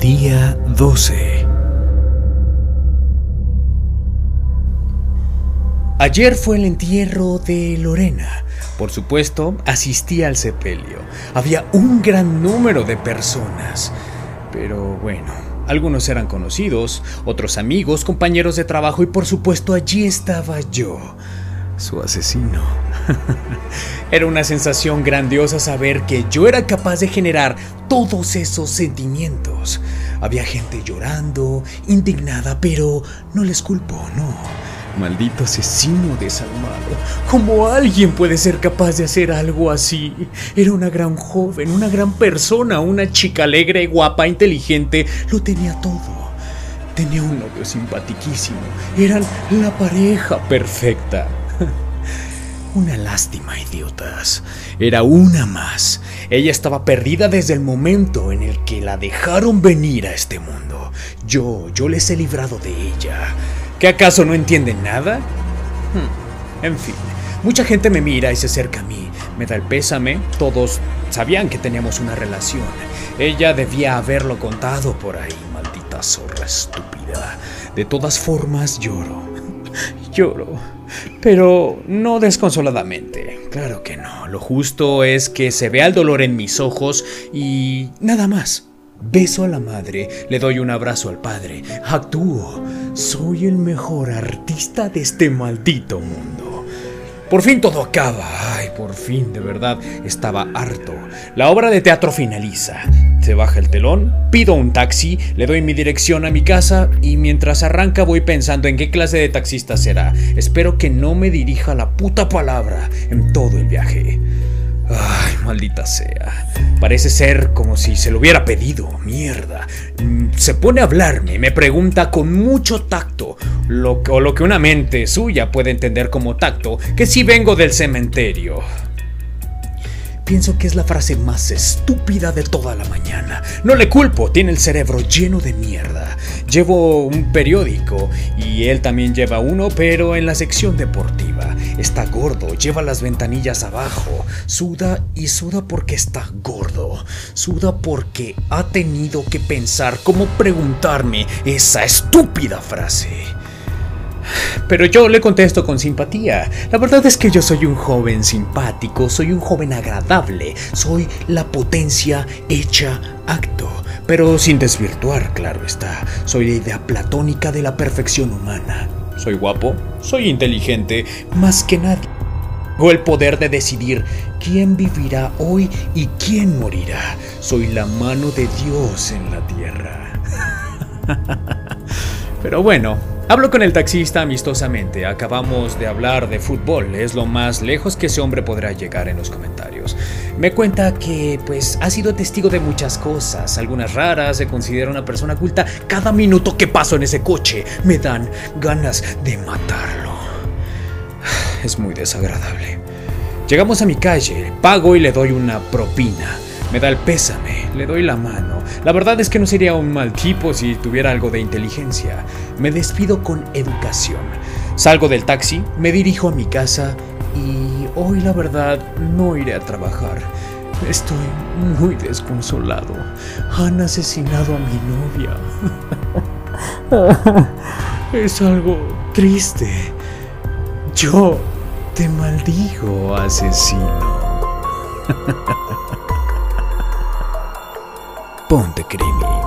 Día 12 Ayer fue el entierro de Lorena. Por supuesto, asistí al sepelio. Había un gran número de personas. Pero bueno, algunos eran conocidos, otros amigos, compañeros de trabajo y por supuesto allí estaba yo, su asesino. era una sensación grandiosa saber que yo era capaz de generar todos esos sentimientos. Había gente llorando, indignada, pero no les culpo, no. Maldito asesino desalmado. ¿Cómo alguien puede ser capaz de hacer algo así? Era una gran joven, una gran persona, una chica alegre, guapa, inteligente. Lo tenía todo. Tenía un novio simpaticísimo. Eran la pareja perfecta. Una lástima, idiotas. Era una más. Ella estaba perdida desde el momento en el que la dejaron venir a este mundo. Yo, yo les he librado de ella. ¿Qué acaso no entienden nada? Hmm, en fin, mucha gente me mira y se acerca a mí. Me da el pésame. Todos sabían que teníamos una relación. Ella debía haberlo contado por ahí, maldita zorra estúpida. De todas formas, lloro. Lloro. Pero no desconsoladamente. Claro que no. Lo justo es que se vea el dolor en mis ojos y nada más. Beso a la madre, le doy un abrazo al padre, actúo. Soy el mejor artista de este maldito mundo. Por fin todo acaba. Ay, por fin, de verdad, estaba harto. La obra de teatro finaliza. Se baja el telón, pido un taxi, le doy mi dirección a mi casa y mientras arranca voy pensando en qué clase de taxista será. Espero que no me dirija la puta palabra en todo el viaje. Ay, maldita sea. Parece ser como si se lo hubiera pedido. Mierda. Mm, se pone a hablarme, me pregunta con mucho tacto, lo, o lo que una mente suya puede entender como tacto, que si vengo del cementerio. Pienso que es la frase más estúpida de toda la mañana. No le culpo, tiene el cerebro lleno de mierda. Llevo un periódico y él también lleva uno, pero en la sección deportiva. Está gordo, lleva las ventanillas abajo. Suda y suda porque está gordo. Suda porque ha tenido que pensar cómo preguntarme esa estúpida frase. Pero yo le contesto con simpatía. La verdad es que yo soy un joven simpático, soy un joven agradable, soy la potencia hecha acto. Pero sin desvirtuar, claro está. Soy la idea platónica de la perfección humana. Soy guapo, soy inteligente, más que nadie. Tengo el poder de decidir quién vivirá hoy y quién morirá. Soy la mano de Dios en la tierra. Pero bueno, Hablo con el taxista amistosamente. Acabamos de hablar de fútbol. Es lo más lejos que ese hombre podrá llegar en los comentarios. Me cuenta que, pues, ha sido testigo de muchas cosas, algunas raras. Se considera una persona culta. Cada minuto que paso en ese coche me dan ganas de matarlo. Es muy desagradable. Llegamos a mi calle, pago y le doy una propina. Me da el pésame, le doy la mano. La verdad es que no sería un mal tipo si tuviera algo de inteligencia. Me despido con educación. Salgo del taxi, me dirijo a mi casa y hoy la verdad no iré a trabajar. Estoy muy desconsolado. Han asesinado a mi novia. Es algo triste. Yo te maldigo, asesino. Ponte Crimi.